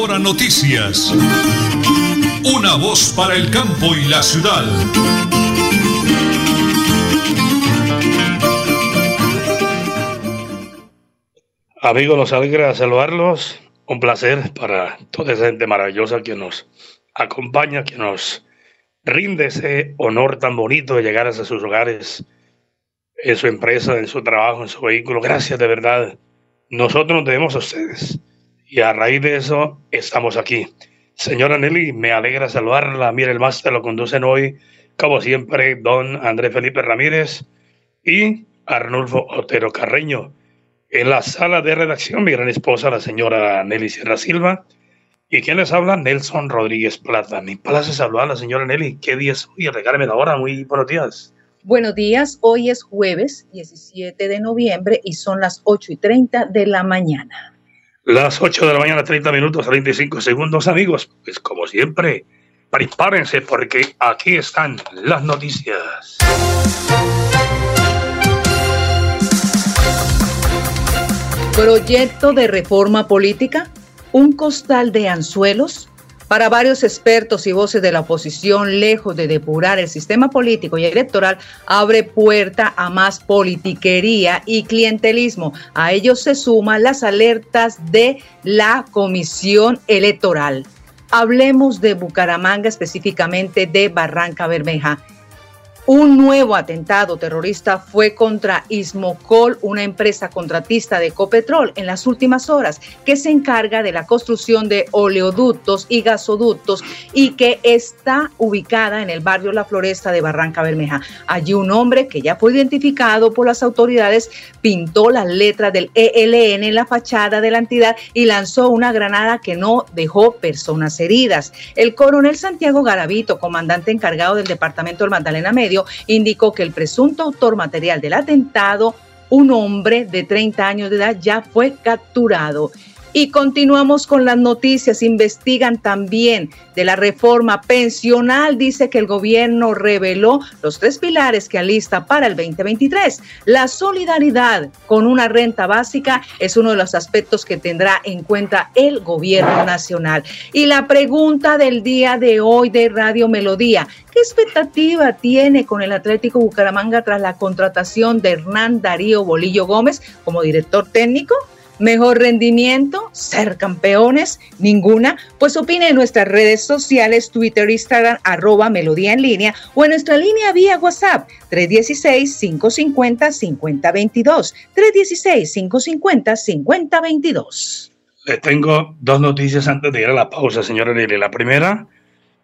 Hora Noticias. Una voz para el campo y la ciudad. Amigos, nos alegra saludarlos. Un placer para toda esa gente maravillosa que nos acompaña, que nos rinde ese honor tan bonito de llegar hasta sus hogares, en su empresa, en su trabajo, en su vehículo. Gracias de verdad. Nosotros nos debemos a ustedes y a raíz de eso estamos aquí. Señora Nelly, me alegra saludarla. Mire, el máster lo conducen hoy, como siempre, don Andrés Felipe Ramírez y Arnulfo Otero Carreño. En la sala de redacción, mi gran esposa, la señora Nelly Sierra Silva. ¿Y quién les habla? Nelson Rodríguez Plata. Mi placer saludar la señora Nelly. ¿Qué día es hoy? Regáleme la hora. Muy buenos días. Buenos días. Hoy es jueves 17 de noviembre y son las 8 y 30 de la mañana. Las 8 de la mañana, 30 minutos, 35 segundos, amigos. Pues como siempre, prepárense porque aquí están las noticias. Proyecto de reforma política, un costal de anzuelos. Para varios expertos y voces de la oposición, lejos de depurar el sistema político y electoral, abre puerta a más politiquería y clientelismo. A ello se suman las alertas de la Comisión Electoral. Hablemos de Bucaramanga, específicamente de Barranca Bermeja. Un nuevo atentado terrorista fue contra Ismocol, una empresa contratista de Ecopetrol, en las últimas horas, que se encarga de la construcción de oleoductos y gasoductos y que está ubicada en el barrio La Floresta de Barranca Bermeja. Allí un hombre que ya fue identificado por las autoridades pintó las letras del ELN en la fachada de la entidad y lanzó una granada que no dejó personas heridas. El coronel Santiago Garavito, comandante encargado del departamento del Magdalena Medio, indicó que el presunto autor material del atentado, un hombre de 30 años de edad, ya fue capturado. Y continuamos con las noticias. Investigan también de la reforma pensional. Dice que el gobierno reveló los tres pilares que alista para el 2023. La solidaridad con una renta básica es uno de los aspectos que tendrá en cuenta el gobierno nacional. Y la pregunta del día de hoy de Radio Melodía. ¿Qué expectativa tiene con el Atlético Bucaramanga tras la contratación de Hernán Darío Bolillo Gómez como director técnico? Mejor rendimiento, ser campeones, ninguna. Pues opine en nuestras redes sociales, Twitter, Instagram, arroba Melodía en línea o en nuestra línea vía WhatsApp 316-550-5022. 316-550-5022. Le tengo dos noticias antes de ir a la pausa, señora Nelly. La primera,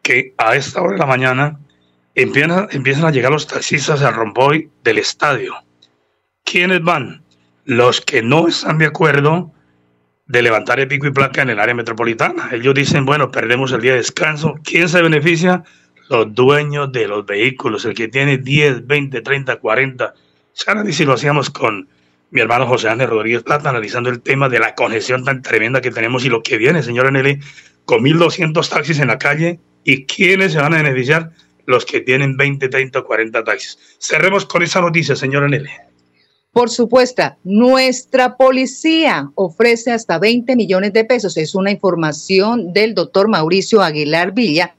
que a esta hora de la mañana empiezan, empiezan a llegar los taxistas al romboy del estadio. ¿Quiénes van? Los que no están de acuerdo de levantar el pico y placa en el área metropolitana. Ellos dicen, bueno, perdemos el día de descanso. ¿Quién se beneficia? Los dueños de los vehículos, el que tiene 10, 20, 30, 40. y si lo hacíamos con mi hermano José Ángel Rodríguez Plata, analizando el tema de la congestión tan tremenda que tenemos y lo que viene, señora Nelly, con 1.200 taxis en la calle. ¿Y quiénes se van a beneficiar? Los que tienen 20, 30, 40 taxis. Cerremos con esa noticia, señora Nelly. Por supuesto, nuestra policía ofrece hasta 20 millones de pesos. Es una información del doctor Mauricio Aguilar Villa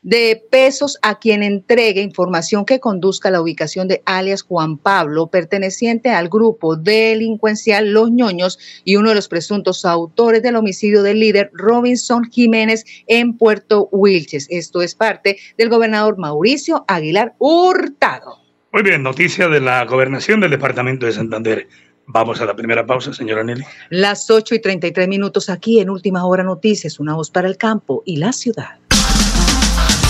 de pesos a quien entregue información que conduzca a la ubicación de alias Juan Pablo, perteneciente al grupo delincuencial Los Ñoños y uno de los presuntos autores del homicidio del líder Robinson Jiménez en Puerto Wilches. Esto es parte del gobernador Mauricio Aguilar Hurtado. Muy bien, noticia de la gobernación del departamento de Santander. Vamos a la primera pausa, señora Nelly. Las 8 y 33 minutos aquí en Última Hora Noticias, una voz para el campo y la ciudad.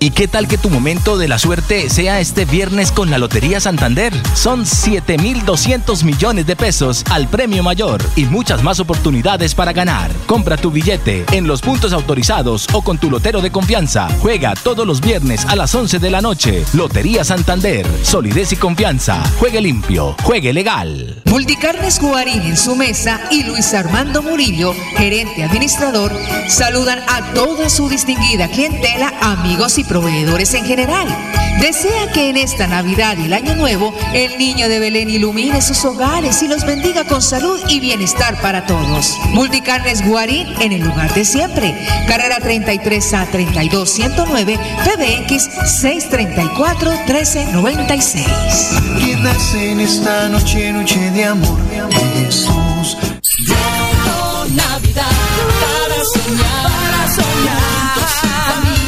¿Y qué tal que tu momento de la suerte sea este viernes con la Lotería Santander? Son 7.200 millones de pesos al premio mayor y muchas más oportunidades para ganar. Compra tu billete en los puntos autorizados o con tu lotero de confianza. Juega todos los viernes a las 11 de la noche. Lotería Santander. Solidez y confianza. Juegue limpio. Juegue legal. Multicarnes Guarín en su mesa y Luis Armando Murillo, gerente administrador, saludan a toda su distinguida clientela, amigos y proveedores en general. Desea que en esta Navidad y el Año Nuevo el niño de Belén ilumine sus hogares y los bendiga con salud y bienestar para todos. Multicarnes Guarín en el lugar de siempre. Carrera 33 a 32 109 PBX 634 1396. Quien nace en esta noche, noche de amor, de Jesús. Navidad para soñar, para soñar.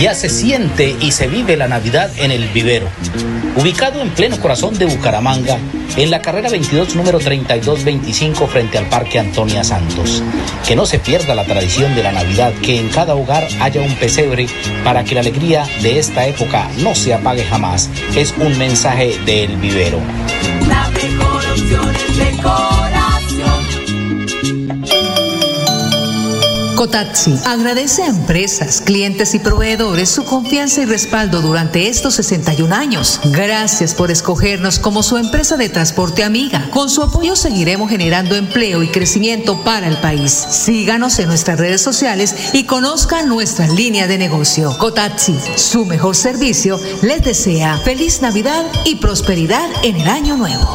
Ya se siente y se vive la Navidad en el vivero. Ubicado en pleno corazón de Bucaramanga, en la carrera 22 número 3225 frente al Parque Antonia Santos. Que no se pierda la tradición de la Navidad, que en cada hogar haya un pesebre para que la alegría de esta época no se apague jamás. Es un mensaje del vivero. La mejor opción es Cotaxi agradece a empresas, clientes y proveedores su confianza y respaldo durante estos 61 años. Gracias por escogernos como su empresa de transporte amiga. Con su apoyo seguiremos generando empleo y crecimiento para el país. Síganos en nuestras redes sociales y conozcan nuestra línea de negocio. Cotaxi, su mejor servicio, les desea feliz Navidad y prosperidad en el año nuevo.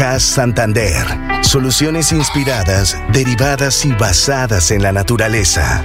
CAS Santander. Soluciones inspiradas, derivadas y basadas en la naturaleza.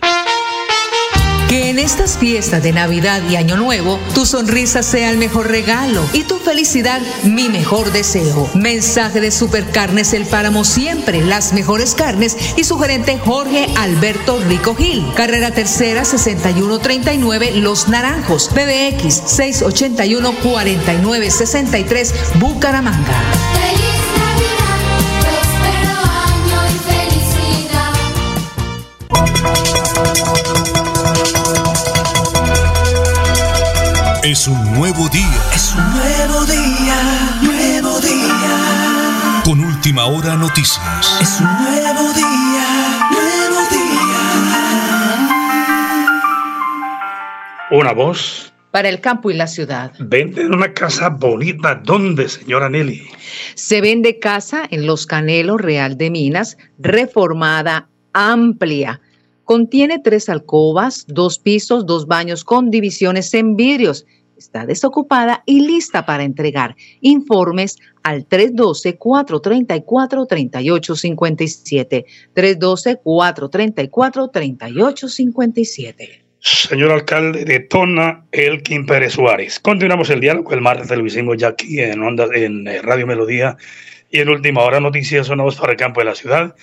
Que en estas fiestas de Navidad y Año Nuevo, tu sonrisa sea el mejor regalo y tu felicidad mi mejor deseo. Mensaje de Supercarnes El Páramo Siempre, las mejores carnes y su gerente Jorge Alberto Rico Gil. Carrera Tercera 6139 Los Naranjos, PBX 681 4963 Bucaramanga. Es un nuevo día. Es un nuevo día, nuevo día. Con última hora noticias. Es un nuevo día, nuevo día. Una voz para el campo y la ciudad. Venden una casa bonita. ¿Dónde, señora Nelly? Se vende casa en Los Canelos, Real de Minas, reformada, amplia. Contiene tres alcobas, dos pisos, dos baños con divisiones en vidrios. Está desocupada y lista para entregar. Informes al 312-434-3857. 312-434-3857. Señor alcalde de Tona, Elkin Pérez Suárez. Continuamos el diálogo. El martes lo hicimos ya aquí en, onda, en eh, Radio Melodía y en Última Hora Noticias Sonados para el Campo de la Ciudad.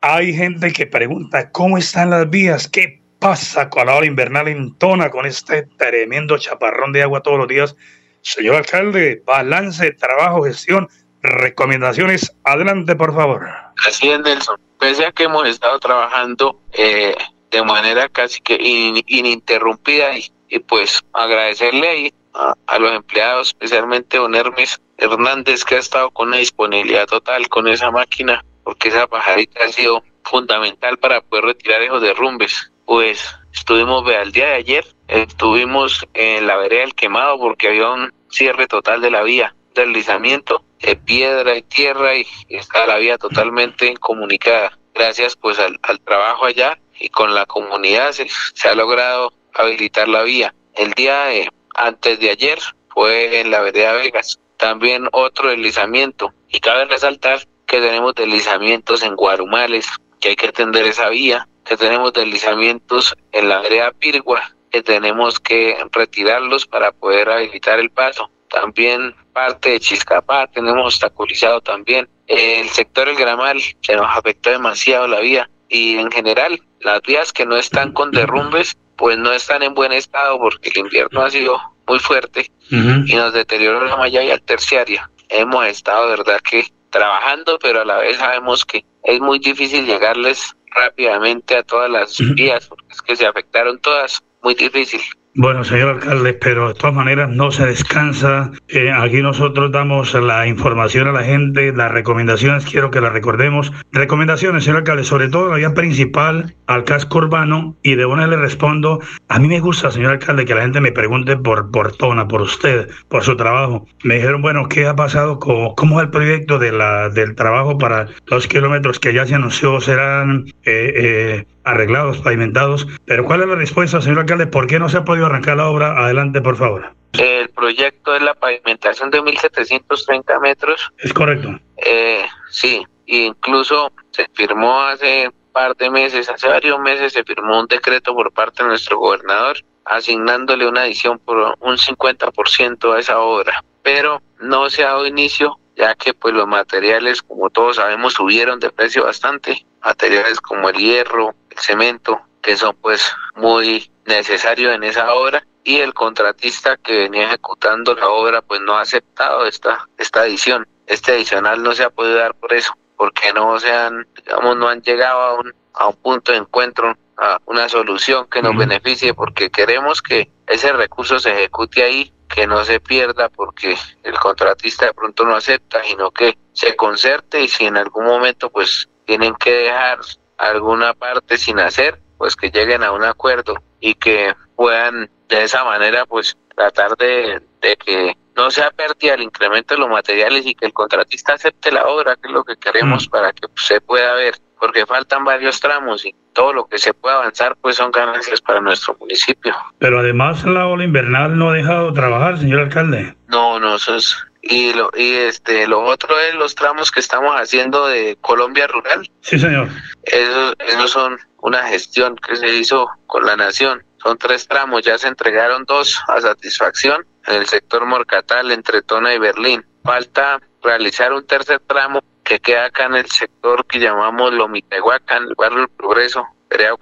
Hay gente que pregunta cómo están las vías, qué pasa con la hora invernal en Tona con este tremendo chaparrón de agua todos los días. Señor alcalde, balance, trabajo, gestión, recomendaciones. Adelante, por favor. Así es, Nelson. Pese a que hemos estado trabajando eh, de manera casi que ininterrumpida y, pues agradecerle ahí a, los empleados, especialmente don Hermes Hernández que ha estado con una disponibilidad total con esa máquina, porque esa pajarita ha sido fundamental para poder retirar esos derrumbes. Pues estuvimos al día de ayer, estuvimos en la vereda del quemado porque había un cierre total de la vía, deslizamiento de piedra y tierra y está la vía totalmente incomunicada. Gracias pues al, trabajo allá y con la comunidad se, ha logrado habilitar la vía. El día antes de ayer fue en la vereda Vegas, también otro deslizamiento y cabe resaltar que tenemos deslizamientos en Guarumales, que hay que atender esa vía, que tenemos deslizamientos en la vereda Pirgua, que tenemos que retirarlos para poder habilitar el paso. También parte de Chiscapá tenemos obstaculizado también. El sector El Gramal se nos afectó demasiado la vía y en general las vías que no están con derrumbes pues no están en buen estado porque el invierno ha sido muy fuerte y nos deterioró la malla y al terciaria. Hemos estado, verdad, que trabajando, pero a la vez sabemos que es muy difícil llegarles rápidamente a todas las vías porque es que se afectaron todas, muy difícil. Bueno, señor alcalde, pero de todas maneras no se descansa. Eh, aquí nosotros damos la información a la gente, las recomendaciones, quiero que las recordemos. Recomendaciones, señor alcalde, sobre todo la vía principal al casco urbano y de una le respondo, a mí me gusta, señor alcalde, que la gente me pregunte por, por Tona, por usted, por su trabajo. Me dijeron, bueno, ¿qué ha pasado? ¿Cómo, cómo es el proyecto de la, del trabajo para los kilómetros que ya se anunció serán eh, eh, arreglados, pavimentados? Pero ¿cuál es la respuesta, señor alcalde? ¿Por qué no se ha podido arrancar la obra. Adelante, por favor. El proyecto es la pavimentación de 1.730 metros. Es correcto. Eh, sí, incluso se firmó hace un par de meses, hace varios meses se firmó un decreto por parte de nuestro gobernador asignándole una adición por un 50% a esa obra. Pero no se ha dado inicio ya que pues los materiales, como todos sabemos, subieron de precio bastante. Materiales como el hierro, el cemento, que son pues muy necesarios en esa obra y el contratista que venía ejecutando la obra pues no ha aceptado esta, esta adición. Este adicional no se ha podido dar por eso, porque no se han, digamos, no han llegado a un, a un punto de encuentro, a una solución que nos beneficie, porque queremos que ese recurso se ejecute ahí, que no se pierda porque el contratista de pronto no acepta, sino que se concerte y si en algún momento pues tienen que dejar alguna parte sin hacer, pues que lleguen a un acuerdo y que puedan de esa manera pues tratar de, que no sea pérdida el incremento de los materiales y que el contratista acepte la obra, que es lo que queremos mm. para que se pueda ver, porque faltan varios tramos y todo lo que se pueda avanzar pues son ganancias para nuestro municipio. Pero además la ola invernal no ha dejado de trabajar, señor alcalde. No, no, eso es y lo y este lo otro es los tramos que estamos haciendo de Colombia rural. Sí, señor. Esos, esos son una gestión que se hizo con la nación. Son tres tramos, ya se entregaron dos a satisfacción en el sector Morcatal entre Tona y Berlín. Falta realizar un tercer tramo que queda acá en el sector que llamamos Lomitehuacán, el barrio del Progreso, Perea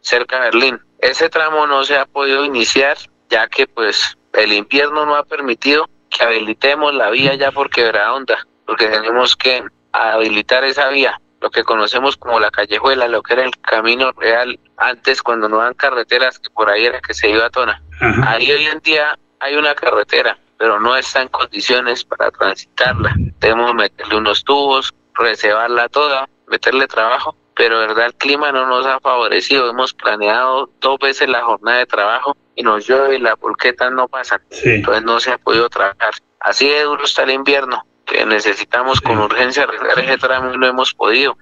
cerca de Berlín. Ese tramo no se ha podido iniciar ya que pues el invierno no ha permitido que habilitemos la vía ya por quebrada porque tenemos que habilitar esa vía, lo que conocemos como la callejuela, lo que era el camino real antes cuando no dan carreteras, que por ahí era que se iba a Tona. Ahí hoy en día hay una carretera, pero no está en condiciones para transitarla. Debemos meterle unos tubos, reservarla toda, meterle trabajo, pero verdad el clima no nos ha favorecido. Hemos planeado dos veces la jornada de trabajo y nos llueve y las volquetas no pasan. Entonces no se ha podido trabajar. Así de duro está el invierno, que necesitamos con urgencia arreglar ese tramo y no hemos podido.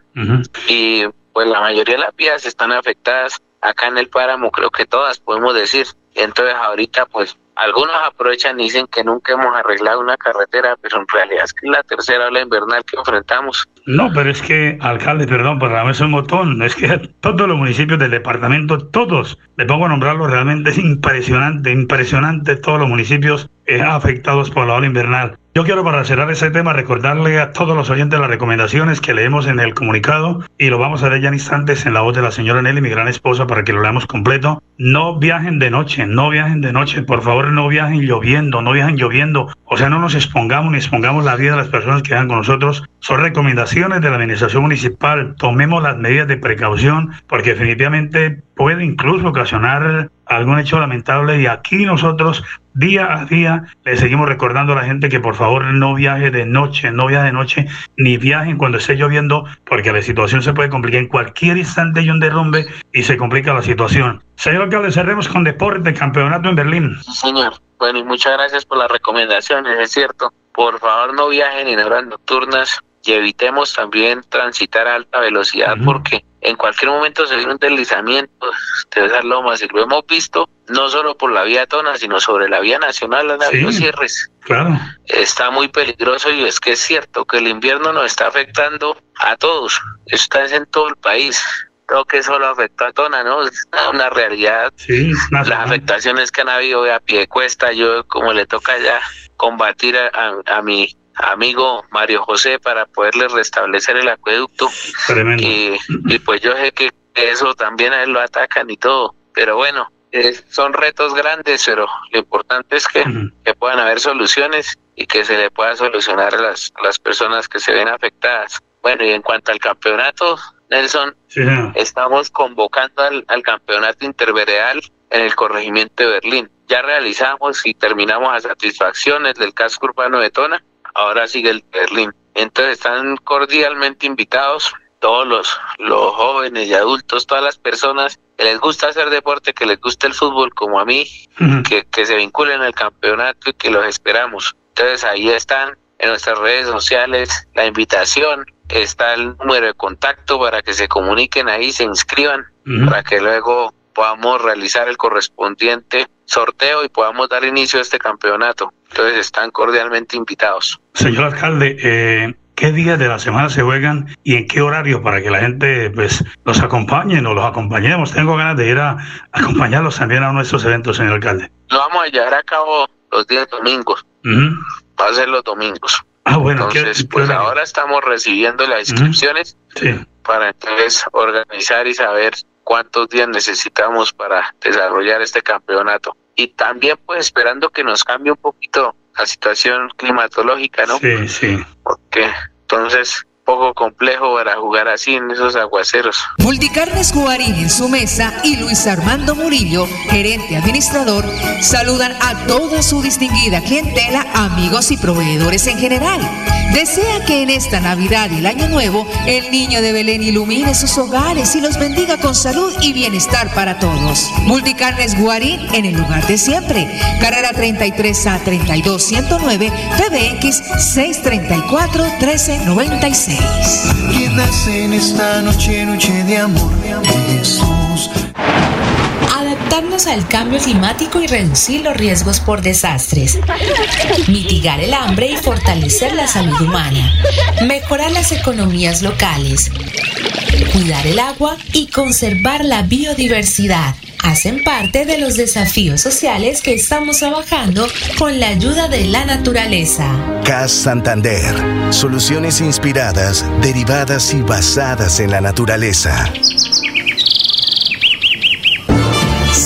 Y pues la mayoría de las vías están afectadas. Acá en el páramo creo que todas podemos decir. Entonces ahorita pues algunos aprovechan y dicen que nunca hemos arreglado una carretera, pero en realidad es que es la tercera ola invernal que enfrentamos. No, pero es que, alcalde, perdón por darme un botón, es que todos los municipios del departamento, todos, le pongo a nombrarlo, realmente es impresionante, impresionante todos los municipios eh, afectados por la ola invernal. Yo quiero para cerrar ese tema recordarle a todos los oyentes las recomendaciones que leemos en el comunicado y lo vamos a ver ya en instantes en la voz de la señora Nelly, mi gran esposa, para que lo leamos completo. No viajen de noche, no viajen de noche, por favor no viajen lloviendo, no viajen lloviendo, o sea, no nos expongamos ni expongamos la vida de las personas que van con nosotros. Son recomendaciones de la administración municipal, tomemos las medidas de precaución porque definitivamente puede incluso ocasionar algún hecho lamentable y aquí nosotros día a día le seguimos recordando a la gente que por favor no viaje de noche, no viaje de noche, ni viajen cuando esté lloviendo, porque la situación se puede complicar. En cualquier instante hay un derrumbe y se complica la situación. Señor alcalde, cerremos con deporte, campeonato en Berlín. Señor. Bueno, y muchas gracias por las recomendaciones, es cierto. Por favor, no viajen en horas nocturnas y evitemos también transitar a alta velocidad porque en cualquier momento se viene un deslizamiento de esas lomas y lo hemos visto no solo por la vía Tona, sino sobre la vía nacional, han habido cierres. Claro. Está muy peligroso y es que es cierto que el invierno nos está afectando a todos, está en todo el país. Creo que solo afectó a Tona, ¿no? Es una realidad. Sí, Las afectaciones que han habido a pie de cuesta, yo como le toca ya combatir a, a mi amigo Mario José para poderle restablecer el acueducto. Y, y, pues yo sé que eso también a él lo atacan y todo. Pero bueno, son retos grandes, pero lo importante es que, que, puedan haber soluciones y que se le pueda solucionar a las, las personas que se ven afectadas. Bueno, y en cuanto al campeonato, Nelson, estamos convocando al, al campeonato intervereal en el corregimiento de Berlín. Ya realizamos y terminamos a satisfacciones del casco urbano de Tona ahora sigue el Berlín. Entonces están cordialmente invitados todos los, los jóvenes y adultos, todas las personas que les gusta hacer deporte, que les gusta el fútbol como a mí, que, que se vinculen al campeonato y que los esperamos. Entonces ahí están en nuestras redes sociales la invitación, está el número de contacto para que se comuniquen ahí, se inscriban, para que luego podamos realizar el correspondiente sorteo y podamos dar inicio a este campeonato. Entonces están cordialmente invitados. Señor alcalde, eh, ¿qué días de la semana se juegan y en qué horario para que la gente pues los acompañe o los acompañemos? Tengo ganas de ir a acompañarlos también a nuestros eventos, señor alcalde. Lo vamos a llevar a cabo los días domingos. Va a ser los domingos. Ah, bueno. Entonces, pues ahora estamos recibiendo las inscripciones para entonces organizar y saber cuántos días necesitamos para desarrollar este campeonato. Y también pues esperando que nos cambie un poquito la situación climatológica, ¿no? Sí, sí. Porque entonces poco complejo para jugar así en esos aguaceros. Multicarnes Guarín en su mesa y Luis Armando Murillo, gerente administrador, saludan a toda su distinguida clientela, amigos y proveedores en general. Desea que en esta Navidad y el Año Nuevo el niño de Belén ilumine sus hogares y los bendiga con salud y bienestar para todos. Multicarnes Guarín en el lugar de siempre. Carrera 33 a 32 109 PBX 634 1396. Que nace en esta noche, noche de amor, Jesús. Adaptarnos al cambio climático y reducir los riesgos por desastres. Mitigar el hambre y fortalecer la salud humana. Mejorar las economías locales. Cuidar el agua y conservar la biodiversidad hacen parte de los desafíos sociales que estamos trabajando con la ayuda de la naturaleza. CAS Santander. Soluciones inspiradas, derivadas y basadas en la naturaleza.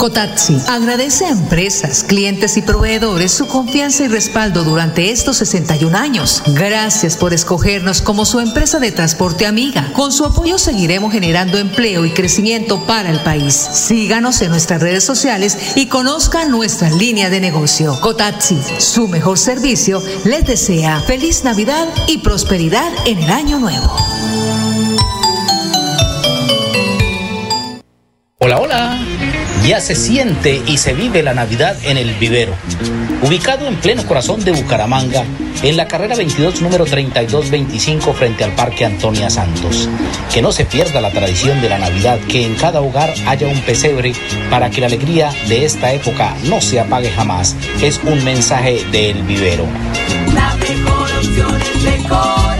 Cotaxi agradece a empresas, clientes y proveedores su confianza y respaldo durante estos 61 años. Gracias por escogernos como su empresa de transporte amiga. Con su apoyo seguiremos generando empleo y crecimiento para el país. Síganos en nuestras redes sociales y conozcan nuestra línea de negocio. Cotaxi, su mejor servicio, les desea feliz Navidad y prosperidad en el año nuevo. Hola, hola. Ya se siente y se vive la Navidad en el vivero. Ubicado en pleno corazón de Bucaramanga, en la carrera 22 número 3225 frente al Parque Antonia Santos. Que no se pierda la tradición de la Navidad, que en cada hogar haya un pesebre para que la alegría de esta época no se apague jamás. Es un mensaje del vivero. La mejor opción es decoración.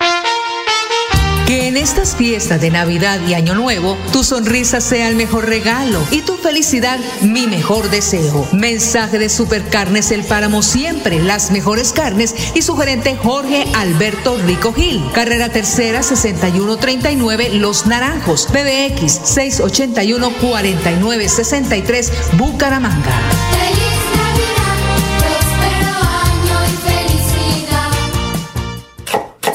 Que en estas fiestas de Navidad y Año Nuevo, tu sonrisa sea el mejor regalo y tu felicidad mi mejor deseo. Mensaje de Supercarnes El Páramo Siempre, las mejores carnes y su gerente Jorge Alberto Rico Gil. Carrera Tercera 6139 Los Naranjos, PBX 681 4963 Bucaramanga.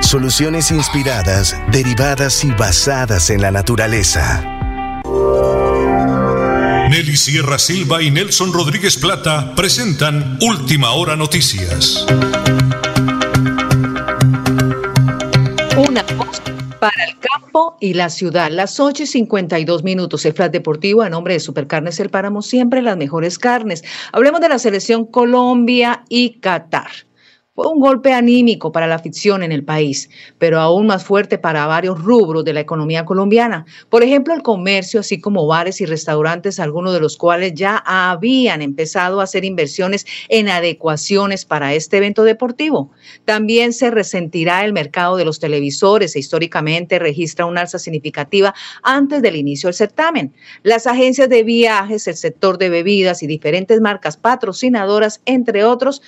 Soluciones inspiradas, derivadas y basadas en la naturaleza. Nelly Sierra Silva y Nelson Rodríguez Plata presentan Última Hora Noticias. Una voz para el campo y la ciudad. Las 8 y 52 minutos. El Flat Deportivo, a nombre de Supercarnes El Páramo, siempre las mejores carnes. Hablemos de la selección Colombia y Qatar. Fue un golpe anímico para la afición en el país, pero aún más fuerte para varios rubros de la economía colombiana. Por ejemplo, el comercio, así como bares y restaurantes, algunos de los cuales ya habían empezado a hacer inversiones en adecuaciones para este evento deportivo. También se resentirá el mercado de los televisores e históricamente registra una alza significativa antes del inicio del certamen. Las agencias de viajes, el sector de bebidas y diferentes marcas patrocinadoras, entre otros,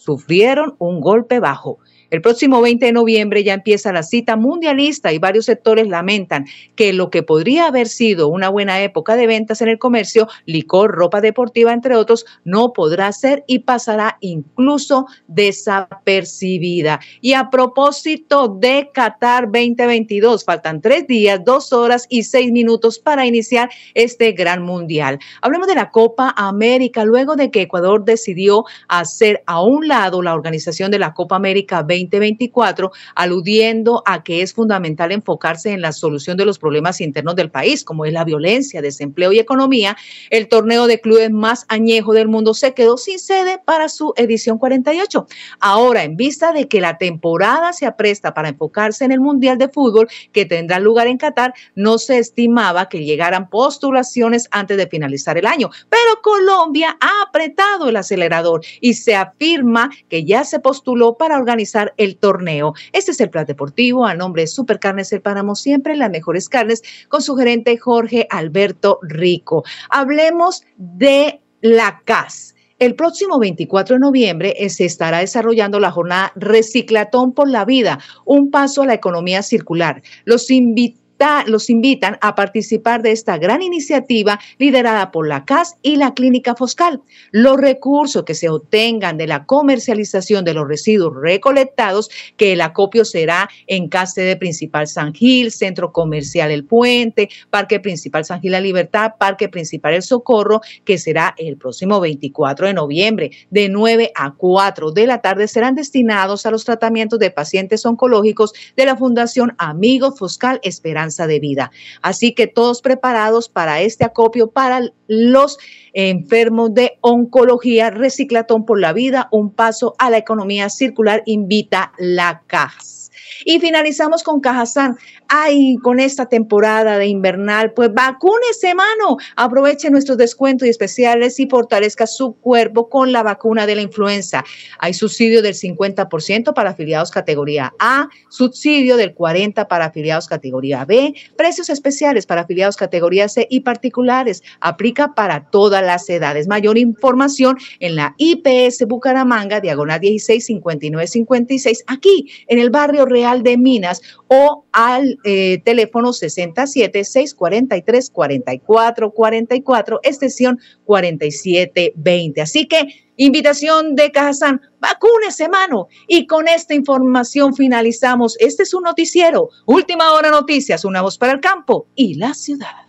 sufrieron un golpe bajo. El próximo 20 de noviembre ya empieza la cita mundialista y varios sectores lamentan que lo que podría haber sido una buena época de ventas en el comercio, licor, ropa deportiva, entre otros, no podrá ser y pasará incluso desapercibida. Y a propósito de Qatar 2022, faltan tres días, dos horas y seis minutos para iniciar este gran mundial. Hablemos de la Copa América, luego de que Ecuador decidió hacer a un lado la organización de la Copa América 2022 2024, aludiendo a que es fundamental enfocarse en la solución de los problemas internos del país, como es la violencia, desempleo y economía. El torneo de clubes más añejo del mundo se quedó sin sede para su edición 48. Ahora, en vista de que la temporada se apresta para enfocarse en el Mundial de Fútbol que tendrá lugar en Qatar, no se estimaba que llegaran postulaciones antes de finalizar el año. Pero Colombia ha apretado el acelerador y se afirma que ya se postuló para organizar el torneo. Este es el Plan Deportivo a nombre de Supercarnes El Páramo, siempre las mejores carnes, con su gerente Jorge Alberto Rico. Hablemos de la CAS. El próximo 24 de noviembre eh, se estará desarrollando la jornada Reciclatón por la Vida, un paso a la economía circular. Los invitados los invitan a participar de esta gran iniciativa liderada por la CAS y la Clínica Foscal. Los recursos que se obtengan de la comercialización de los residuos recolectados, que el acopio será en Casa de Principal San Gil, Centro Comercial El Puente, Parque Principal San Gil La Libertad, Parque Principal El Socorro, que será el próximo 24 de noviembre, de 9 a 4 de la tarde, serán destinados a los tratamientos de pacientes oncológicos de la Fundación Amigos Foscal Esperanza de vida. Así que todos preparados para este acopio para los enfermos de oncología, Reciclatón por la Vida, un paso a la economía circular, invita la CAS. Y finalizamos con Cajazán. Ay, con esta temporada de invernal, pues vacúnese, mano. Aproveche nuestros descuentos y especiales y fortalezca su cuerpo con la vacuna de la influenza. Hay subsidio del 50% para afiliados categoría A, subsidio del 40% para afiliados categoría B, precios especiales para afiliados categoría C y particulares. Aplica para todas las edades. Mayor información en la IPS Bucaramanga, diagonal 16 59 56, aquí en el barrio Real de Minas o al eh, teléfono 67 643 44 44, extensión 4720. Así que invitación de Cajazán, vacúnese, mano. Y con esta información finalizamos. Este es un noticiero. Última hora noticias, una voz para el campo y la ciudad.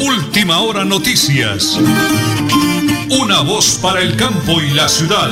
Última hora noticias. Una voz para el campo y la ciudad.